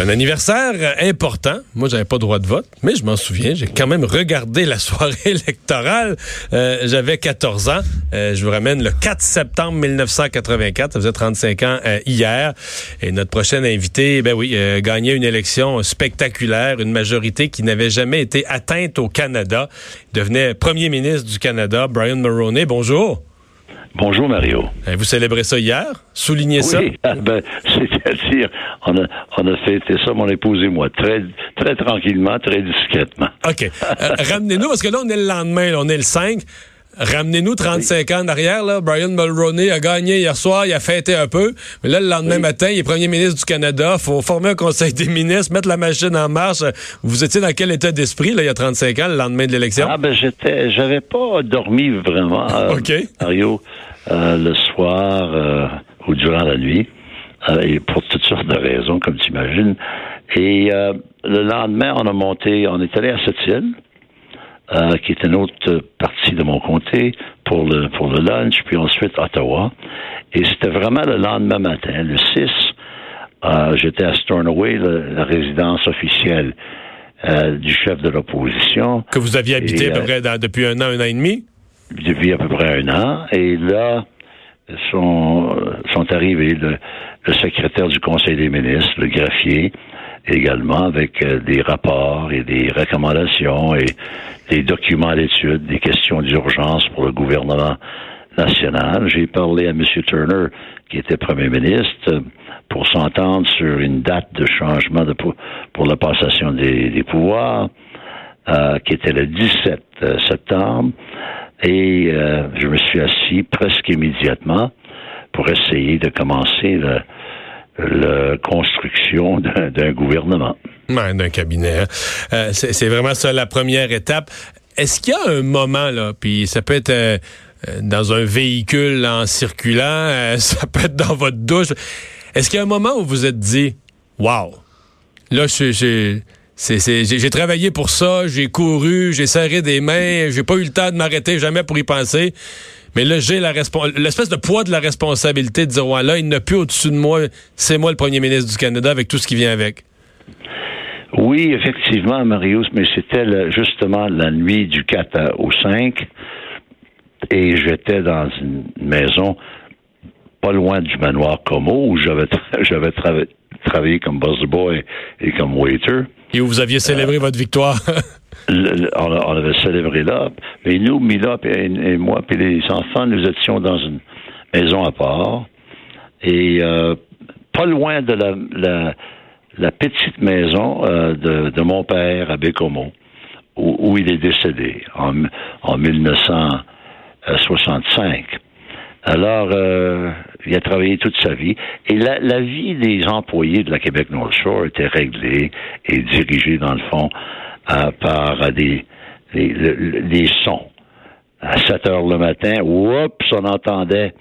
C'est un anniversaire important. Moi, j'avais pas droit de vote, mais je m'en souviens. J'ai quand même regardé la soirée électorale. Euh, j'avais 14 ans. Euh, je vous ramène le 4 septembre 1984. Ça faisait 35 ans euh, hier. Et notre prochain invité, ben oui, gagnait une élection spectaculaire, une majorité qui n'avait jamais été atteinte au Canada. Il devenait premier ministre du Canada, Brian Mulroney. Bonjour. Bonjour Mario. Eh, vous célébrez ça hier? Soulignez ça? Ah, ben, c'est-à-dire, on a, on a fêté ça, mon épouse et moi, très, très tranquillement, très discrètement. OK. Euh, ramenez-nous, parce que là, on est le lendemain, on est le 5. Ramenez-nous 35 ans en arrière. Là. Brian Mulroney a gagné hier soir, il a fêté un peu. Mais là, le lendemain matin, il est premier ministre du Canada. faut former un conseil des ministres, mettre la machine en marche. Vous étiez dans quel état d'esprit là, il y a 35 ans, le lendemain de l'élection? Ah ben j'étais, j'avais pas dormi vraiment, euh, Mario, euh, le soir euh, ou durant la nuit, et pour toutes sortes de raisons, comme tu imagines. Et le lendemain, on a monté, on est allé à cette île. Euh, qui est une autre partie de mon comté pour le pour le lunch, puis ensuite Ottawa. Et c'était vraiment le lendemain matin, le 6. Euh, j'étais à Stornoway, la résidence officielle euh, du chef de l'opposition. Que vous aviez habité à peu près depuis un an, un an et demi? Depuis à peu près un an. Et là, sont, sont arrivés le, le secrétaire du Conseil des ministres, le greffier, également avec euh, des rapports et des recommandations et des documents d'études, des questions d'urgence pour le gouvernement national. J'ai parlé à M. Turner, qui était premier ministre, pour s'entendre sur une date de changement de, pour la passation des, pouvoirs, euh, qui était le 17 euh, septembre. Et je me suis assis presque immédiatement pour essayer de commencer le, la construction d'un gouvernement. d'un cabinet. Hein. Euh, c'est vraiment ça la première étape. Est-ce qu'il y a un moment, là, puis ça peut être euh, euh, dans un véhicule en circulant, ça peut être dans votre douche. Est-ce qu'il y a un moment où vous vous êtes dit, wow, là, j'ai travaillé pour ça, j'ai couru, j'ai serré des mains, j'ai pas eu le temps de m'arrêter jamais pour y penser. Mais là, j'ai l'espèce de poids de la responsabilité de dire, ouais, là, il n'a plus au-dessus de moi, c'est moi le premier ministre du Canada avec tout ce qui vient avec. Oui, effectivement, Marius, mais c'était justement la nuit du 4 au 5 et j'étais dans une maison pas loin du manoir Como où j'avais j'avais travaillé comme boss boy et comme waiter. Et où vous aviez célébré votre victoire. on, avait célébré là. Mais nous, Mila et, moi, puis les enfants, nous étions dans une maison à part. Et euh, pas loin de la, la, petite maison euh, de, mon père à Bécomo, où, il est décédé en, en 1965. Alors, euh, il a travaillé toute sa vie. Et la, la, vie des employés de la Québec North Shore était réglée et dirigée, dans le fond, par des, des, sons. À 7 heures le matin, oups, on entendait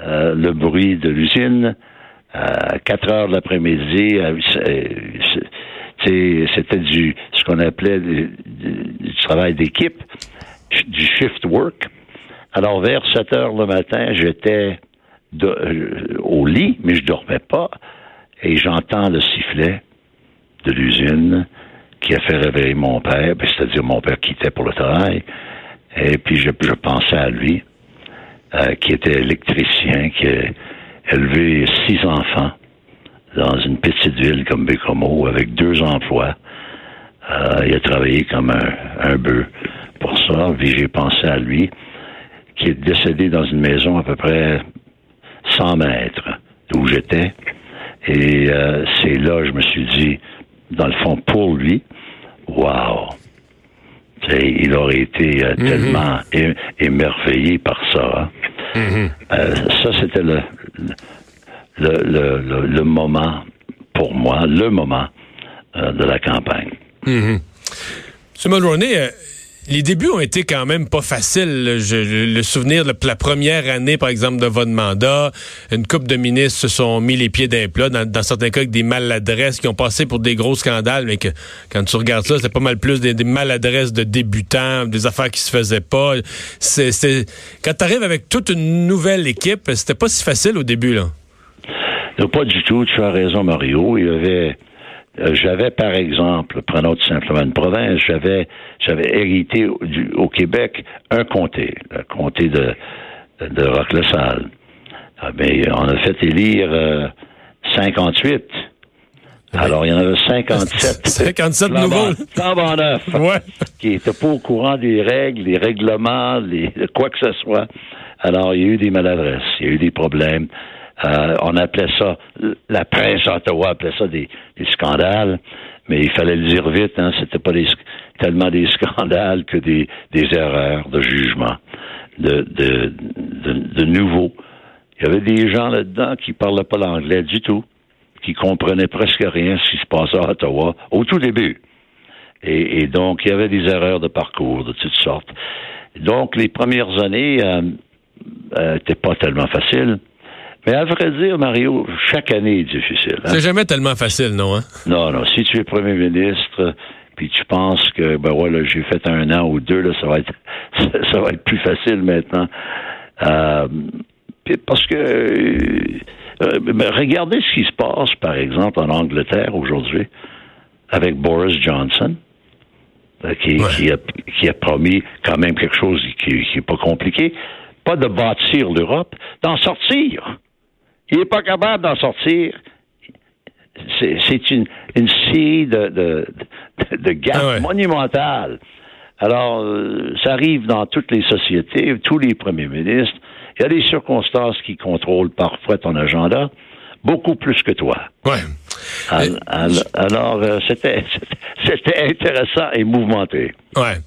euh, le bruit de l'usine. À 4 heures l'après-midi, euh, c'était du ce qu'on appelait du, travail d'équipe, du shift work. Alors vers 7 heures le matin, j'étais au lit, mais je dormais pas, et j'entends le sifflet de l'usine qui a fait réveiller mon père, ben, c'est-à-dire mon père quittait pour le travail, et puis je, pensais à lui, euh, qui était électricien, qui a élevé six enfants dans une petite ville comme Bécomo avec deux emplois. Euh, il a travaillé comme un bœuf pour ça, puis j'ai pensé à lui, qui est décédé dans une maison à peu près 100 mètres d'où j'étais. Et euh, c'est là je me suis dit, dans le fond, pour lui, wow! il aurait été euh, Mhm. tellement émerveillé par ça. hein. Mhm. Euh, ça, c'était le, le, le, le- le moment, pour moi, le moment de la campagne. Mhm. M. Mulroney, euh, les débuts ont été quand même pas faciles. Je- le souvenir de la première année, par exemple, de votre mandat, une couple de ministres se sont mis les pieds d'un plat, dans, dans certains cas avec des maladresses qui ont passé pour des gros scandales, mais que quand tu regardes ça, c'est pas mal plus des, maladresses de débutants, des affaires qui se faisaient pas. C'est, quand tu arrives avec toute une nouvelle équipe, c'était pas si facile au début, là. Pas du tout, tu as raison, Mario. Il y avait. Euh, J'avais, par exemple, prenons tout simplement une province, j'avais, j'avais hérité au- du- au Québec un comté, le comté de, de Roque-le-Salle. Ah, ben, on a fait élire euh, 58. Alors, il y en avait 57. 57 flambant- nouveaux. neufs Ouais. qui n'étaient pas au courant des règles, des règlements, les, quoi que ce soit. Alors, il y a eu des maladresses, il y a eu des problèmes. Euh, on appelait ça, la presse à Ottawa appelait ça des, scandales, mais il fallait le dire vite, hein, c'était pas des, tellement des scandales que des, erreurs de jugement, de, de, de, de nouveau. Il y avait des gens là-dedans qui parlaient pas l'anglais du tout, qui comprenaient presque rien de ce qui se passait à Ottawa au tout début. Et, et donc, il y avait des erreurs de parcours de toutes sortes. Donc, les premières années n'étaient pas tellement faciles. Mais à vrai dire, Mario, chaque année est difficile. hein. C'est jamais tellement facile, non, hein? Non, non. Si tu es premier ministre, puis tu penses que, ben voilà, j'ai fait un an ou deux, là, ça va être, ça va être plus facile maintenant. Euh, parce que, euh, ben, regardez ce qui se passe, par exemple, en Angleterre aujourd'hui, avec Boris Johnson, euh, qui, Ouais. qui, a, qui a promis quand même quelque chose qui n'est pas compliqué, pas de bâtir l'Europe, d'en sortir. Il n'est pas capable d'en sortir c'est une, une série de, de, de, de Ah ouais. monumentales. Alors, euh, ça arrive dans toutes les sociétés, tous les premiers ministres. Il y a des circonstances qui contrôlent parfois ton agenda, beaucoup plus que toi. Ouais. Al- al- Alors, euh, c'était c'était intéressant et mouvementé. Ouais.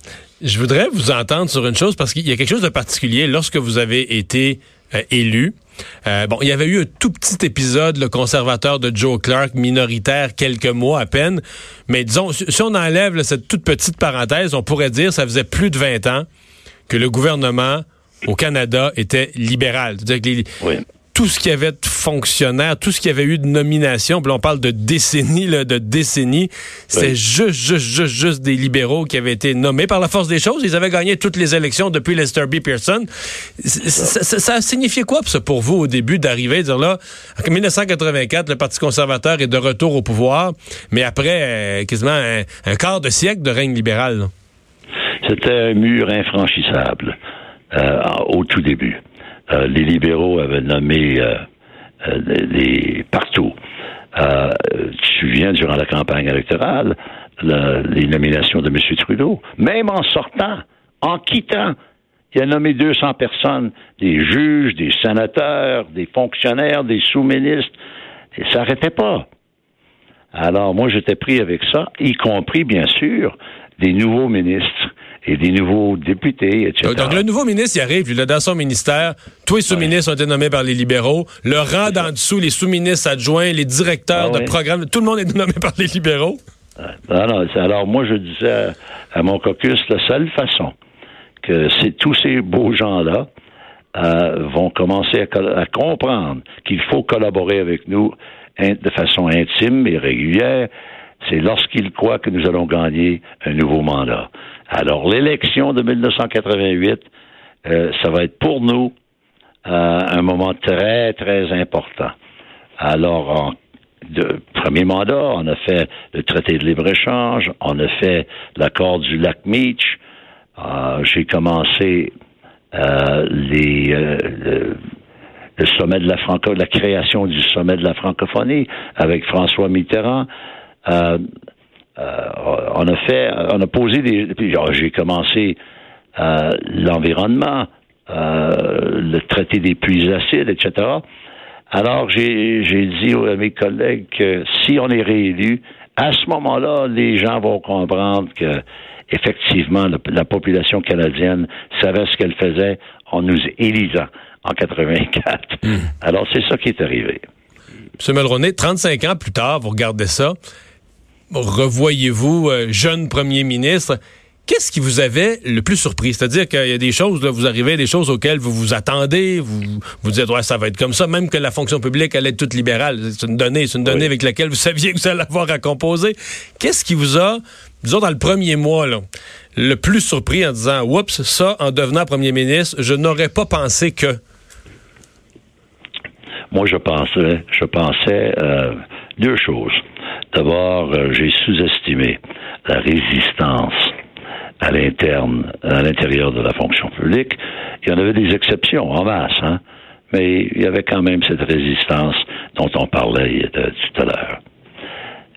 Je voudrais vous entendre sur une chose parce qu'il y a quelque chose de particulier lorsque vous avez été euh, élu. Euh, bon, il y avait eu un tout petit épisode, le conservateur de Joe Clark, minoritaire, quelques mois à peine. Mais disons, si on enlève cette toute petite parenthèse, on pourrait dire ça faisait plus de 20 ans que le gouvernement au Canada était libéral. Que Oui. Tout ce qu'il y avait de fonctionnaires, tout ce qu'il y avait eu de nominations, puis on parle de décennies, là, de décennies, c'est Oui. juste, juste, juste, juste des libéraux qui avaient été nommés par la force des choses. Ils avaient gagné toutes les élections depuis Lester B. Pearson. Ça, ça, ça a signifié quoi ça, pour vous au début d'arriver, de dire là, en 1984, le Parti conservateur est de retour au pouvoir, mais après euh, quasiment un, un quart de siècle de règne libéral. C'était un mur infranchissable euh, au tout début. Euh, les libéraux avaient nommé euh, euh, les, partout. Euh, tu te souviens, durant la campagne électorale, le- les nominations de M. Trudeau, même en sortant, en quittant, il a nommé 200 personnes, des juges, des sénateurs, des fonctionnaires, des sous-ministres, et ça n'arrêtait pas. Alors, moi, j'étais pris avec ça, y compris, bien sûr, des nouveaux ministres et des nouveaux députés, etc. Donc, donc, le nouveau ministre, il arrive, il est dans son ministère. Tous les sous-ministres ont été nommés par les libéraux. Le rang d'en dessous, les sous-ministres adjoints, les directeurs Ah de oui. programmes, tout le monde est nommé par les libéraux. Ah non, c'est- alors, moi, je disais à, à mon caucus, la seule façon que tous ces beaux gens-là euh, vont commencer à, comprendre qu'il faut collaborer avec nous de façon intime et régulière, c'est lorsqu'ils croient que nous allons gagner un nouveau mandat. Alors, l'élection de 1988, euh, ça va être pour nous euh, un moment très, très important. Alors, en premier mandat, on a fait le traité de libre-échange, on a fait l'accord du lac Meach, euh, j'ai commencé le sommet de la franco, la création du sommet de la francophonie avec François Mitterrand. Euh, euh, on a fait, on a posé des. j'ai commencé euh, l'environnement, le traité des puits acides, etc. Alors j'ai j'ai dit à mes collègues que si on est réélu, à ce moment-là, les gens vont comprendre que effectivement, la, population canadienne savait ce qu'elle faisait en nous élisant en 84. Hmm. Alors, c'est ça qui est arrivé. M. Mulroney, 35 ans plus tard, vous regardez ça, revoyez-vous euh, jeune premier ministre. Qu'est-ce qui vous avait le plus surpris? C'est-à-dire qu'il y a des choses, là, vous arrivez à des choses auxquelles vous vous attendez, vous vous dites, ouais, ça va être comme ça, même que la fonction publique allait être toute libérale. C'est une donnée, c'est une donnée avec laquelle vous saviez que vous allez avoir à composer. Qu'est-ce qui vous a, disons, dans le premier mois, là, le plus surpris en disant, oups, ça, en devenant premier ministre, je n'aurais pas pensé que? Moi, je pensais, je pensais euh, deux choses. D'abord, euh, j'ai sous-estimé la résistance à l'interne, à l'intérieur de la fonction publique. Il y en avait des exceptions en masse, hein, mais il y avait quand même cette résistance dont on parlait tout à l'heure.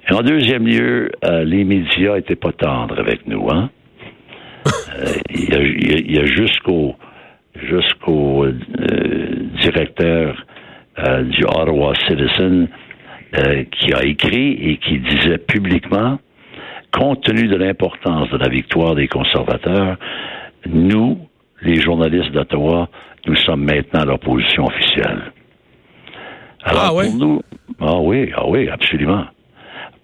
Et en deuxième lieu, euh, les médias étaient pas tendres avec nous, hein. Euh, il y a, jusqu'au jusqu'au directeur du Ottawa Citizen euh, qui a écrit et qui disait publiquement, compte tenu de l'importance de la victoire des conservateurs, nous, les journalistes d'Ottawa, nous sommes maintenant l'opposition officielle. Alors, ah, oui? pour nous, ah oui, ah oui, absolument.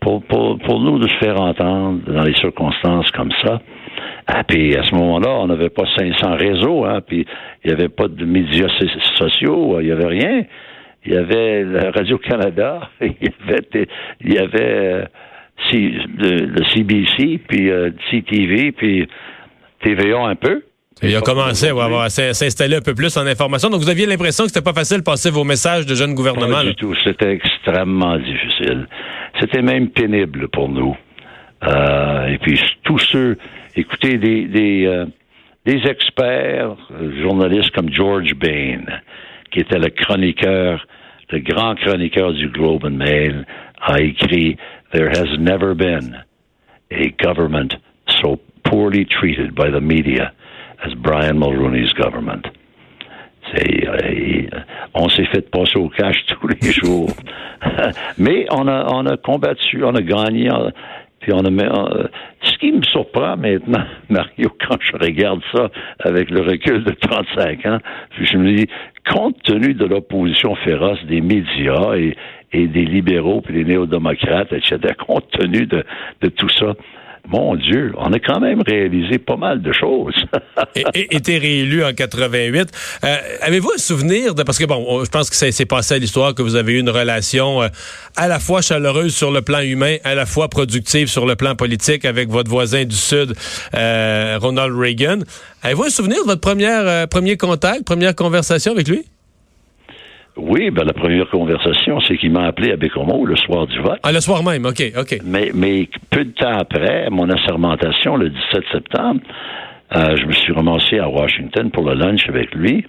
Pour, pour, pour nous de se faire entendre dans les circonstances comme ça, ah, puis à ce moment-là, on n'avait pas 500 réseaux, hein, puis il n'y avait pas de médias sociaux, il n'y avait rien il y avait Radio-Canada, il y avait, il y avait euh, le, CBC, puis euh, CTV, puis TVA un peu. Il a commencé à s'installer un peu plus en information. Donc, vous aviez l'impression que c'était pas facile de passer vos messages de jeunes gouvernements. Pas du tout. C'était extrêmement difficile. C'était même pénible pour nous. Euh, et puis, tous ceux, écoutez, des, des, des experts, journalistes comme George Bain, qui était le chroniqueur, le grand chroniqueur du Globe and Mail, a écrit There has never been a government so poorly treated by the media as Brian Mulroney's government. Euh, on s'est fait passer au cash tous les jours. Mais on a, on a combattu, on a gagné. Puis on a, euh, ce qui me surprend maintenant, Mario, quand je regarde ça avec le recul de 35 ans, je me dis, compte tenu de l'opposition féroce des médias et, des libéraux puis des néo-démocrates, etc., compte tenu de tout ça, mon Dieu, on a quand même réalisé pas mal de choses. et, été réélu en 88. Euh, avez-vous un souvenir de parce que bon, je pense que ça s'est passé à l'histoire que vous avez eu une relation euh, à la fois chaleureuse sur le plan humain, à la fois productive sur le plan politique avec votre voisin du Sud, euh, Ronald Reagan. Avez-vous un souvenir de votre première premier contact, première conversation avec lui? Oui, ben la première conversation, c'est qu'il m'a appelé à Bécomo le soir du vote. Ah, le soir même, OK, OK. Mais, mais peu de temps après, mon assermentation, le 17 septembre, euh, je me suis ramassé à Washington pour le lunch avec lui.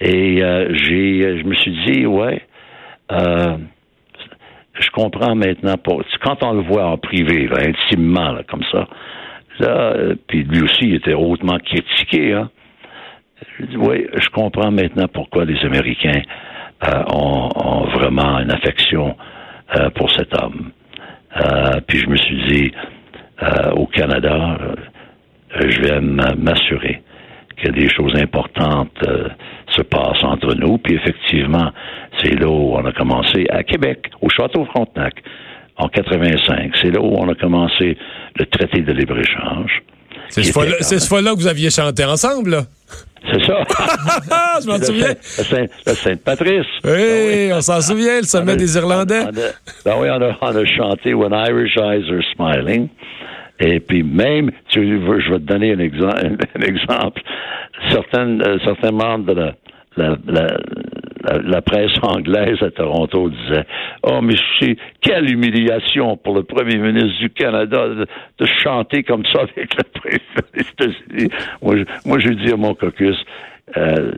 Et euh, j'ai, je me suis dit, ouais, euh, je comprends maintenant. Pour, quand on le voit en privé, là, intimement, là, comme ça, là, puis lui aussi, il était hautement critiqué, hein. Je dis, oui, je comprends maintenant pourquoi les Américains euh, ont, vraiment une affection euh, pour cet homme. Euh, puis je me suis dit, au Canada, je vais m'assurer que des choses importantes se passent entre nous. Puis effectivement, c'est là où on a commencé à Québec, au Château Frontenac, en 85. C'est là où on a commencé le traité de libre-échange. C'est ce fois-là que vous aviez chanté ensemble, là? C'est ça. je m'en souviens. Le Sainte-Patrice. Oui, ben on s'en souvient, le sommet des Irlandais. ben oui, on a, on a, chanté When Irish Eyes Are Smiling. Et puis même, tu, je vais te donner un, exemple. Un exemple. Certaines, euh, certains membres de la, la, la, la, presse anglaise à Toronto disait Oh, mais c'est quelle humiliation pour le premier ministre du Canada de, chanter comme ça avec le président des États-Unis. Moi, je, moi, je dis à mon caucus euh,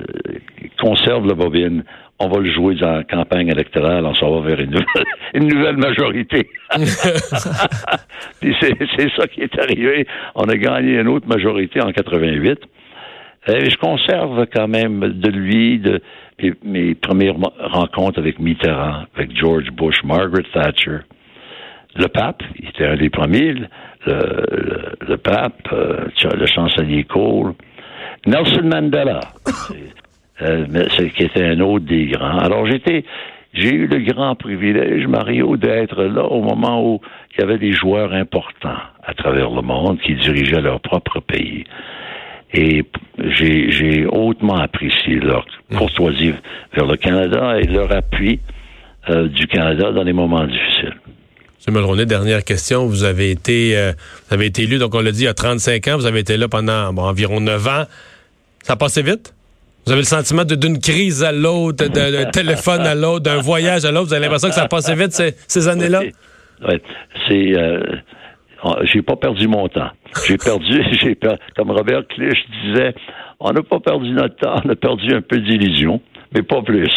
conserve la bobine. On va le jouer dans la campagne électorale, on s'en va vers une nouvelle, une nouvelle majorité. Puis c'est ça qui est arrivé. On a gagné une autre majorité en 88. Et je conserve quand même de lui, de mes, premières rencontres avec Mitterrand, avec George Bush, Margaret Thatcher, le pape, il était un des premiers, le, pape, euh, le chancelier Cole, Nelson Mandela, euh, qui était un autre des grands. Alors j'étais, j'ai eu le grand privilège, Mario, d'être là au moment où il y avait des joueurs importants à travers le monde qui dirigeaient leur propre pays. Et j'ai hautement apprécié leur courtoisie vers le Canada et leur appui euh, du Canada dans les moments difficiles. M. Mulroney, dernière question. Vous avez été euh, vous avez été élu, donc on l'a dit, il y a 35 ans. Vous avez été là pendant environ 9 ans. Ça a passé vite? Vous avez le sentiment d'une crise à l'autre, d'un téléphone à l'autre, d'un voyage à l'autre? Vous avez l'impression que ça a passé vite ces, années-là? Oui. C'est. Euh, j'ai pas perdu mon temps. J'ai perdu, j'ai comme Robert Clich disait, on n'a pas perdu notre temps, on a perdu un peu d'illusion, mais pas plus.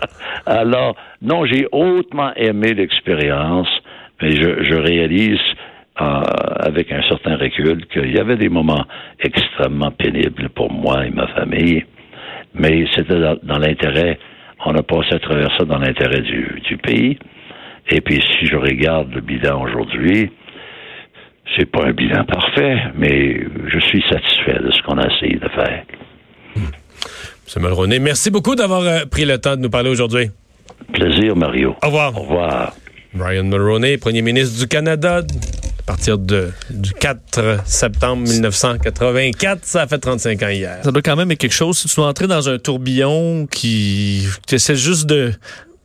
Alors, non, j'ai hautement aimé l'expérience, mais je, réalise euh, avec un certain recul qu'il y avait des moments extrêmement pénibles pour moi et ma famille, mais c'était dans, l'intérêt, on a passé à travers ça dans l'intérêt du, du pays. Et puis, si je regarde le bilan aujourd'hui, c'est pas un bilan parfait, mais je suis satisfait de ce qu'on a essayé de faire. M. Mulroney, merci beaucoup d'avoir euh, pris le temps de nous parler aujourd'hui. Plaisir, Mario. Au revoir. Au revoir. Brian Mulroney, premier ministre du Canada, à partir de, du 4 septembre 1984. Ça a fait 35 ans hier. Ça doit quand même être quelque chose. Si tu dois entrer dans un tourbillon qui, qui essaie juste de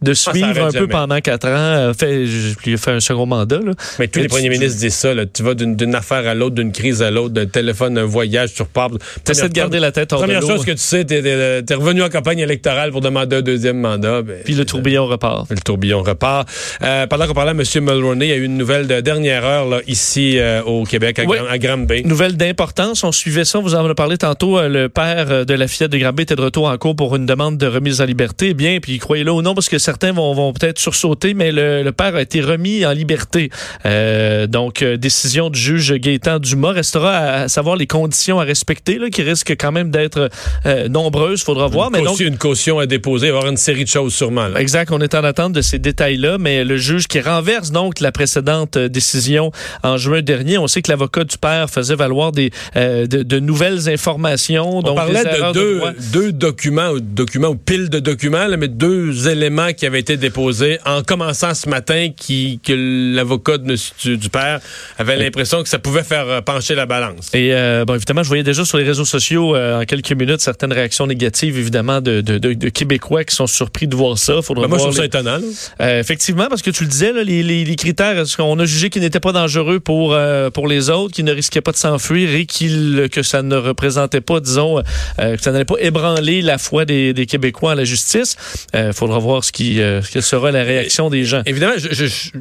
de ah, suivre un peu pendant quatre ans. Euh, fait, je fait un second mandat. Là. Mais tous les premiers ministres disent ça. Tu vas d'une affaire à l'autre, d'une crise à l'autre, d'un téléphone, un voyage, tu repars. Tu essaies de garder la tête hors Première chose que tu sais, tu es, revenu en campagne électorale pour demander un deuxième mandat. Ben, Puis le tourbillon repart. Le tourbillon repart. Euh, pendant qu'on parlait à M. Mulroney, il y a eu une nouvelle de dernière heure là, ici euh, au Québec, à, Granby. Nouvelle d'importance. On suivait ça. Vous en avez parlé tantôt. le père de la fillette de Granby était de retour en cours pour une demande de remise en liberté. Bien, puis croyez-le ou non, parce que certains vont, vont peut-être sursauté, mais le, père a été remis en liberté. Euh, donc, euh, décision du juge Gaétan Dumas. Restera à, savoir les conditions à respecter, là, qui risquent quand même d'être euh, nombreuses. Faudra voir. mais donc, une caution à déposer, il va y avoir une série de choses sûrement. Exact. On est en attente de ces détails-là, mais le juge qui renverse donc la précédente décision en juin dernier, on sait que l'avocat du père faisait valoir des, de, nouvelles informations. On parlait de deux, deux documents, documents ou piles de documents, mais deux éléments qui avaient été déposés en commençant ce matin qui, que l'avocat du, du, père avait l'impression que ça pouvait faire euh, pencher la balance. Et euh, bon, évidemment, je voyais déjà sur les réseaux sociaux euh, en quelques minutes certaines réactions négatives, évidemment, de, de, de, Québécois qui sont surpris de voir ça. Faudra ben, moi, je trouve ça étonnant. effectivement, parce que tu le disais, là, les, les, les, critères, on a jugé qu'ils n'étaient pas dangereux pour, pour les autres, qu'ils ne risquaient pas de s'enfuir et qu'il que ça ne représentait pas, disons, que ça n'allait pas ébranler la foi des, des Québécois à la justice? Il faudra voir ce qui, ce qui sera la réaction des gens. Évidemment, je, suis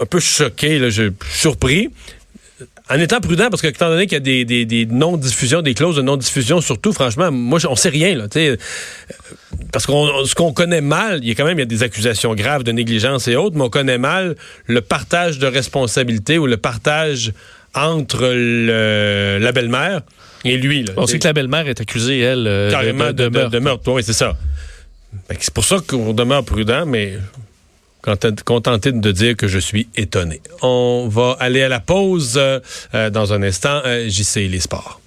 un peu choqué, là, je, surpris en étant prudent, parce que étant donné qu'il y a des, des, non-diffusions, des clauses de non-diffusion, surtout, franchement, moi, on sait rien, là, parce qu'on ce qu'on connaît mal, il y a quand même il y a des accusations graves de négligence et autres, mais on connaît mal le partage de responsabilité ou le partage entre le, la belle-mère et lui. Là, on sait que la belle-mère est accusée, elle, euh, carrément de, de, de meurtre. Oui, c'est ça. C'est pour ça qu'on demeure prudent, mais contenté de dire que je suis étonné. On va aller à la pause euh, dans un instant. Euh, J'y sais les sports.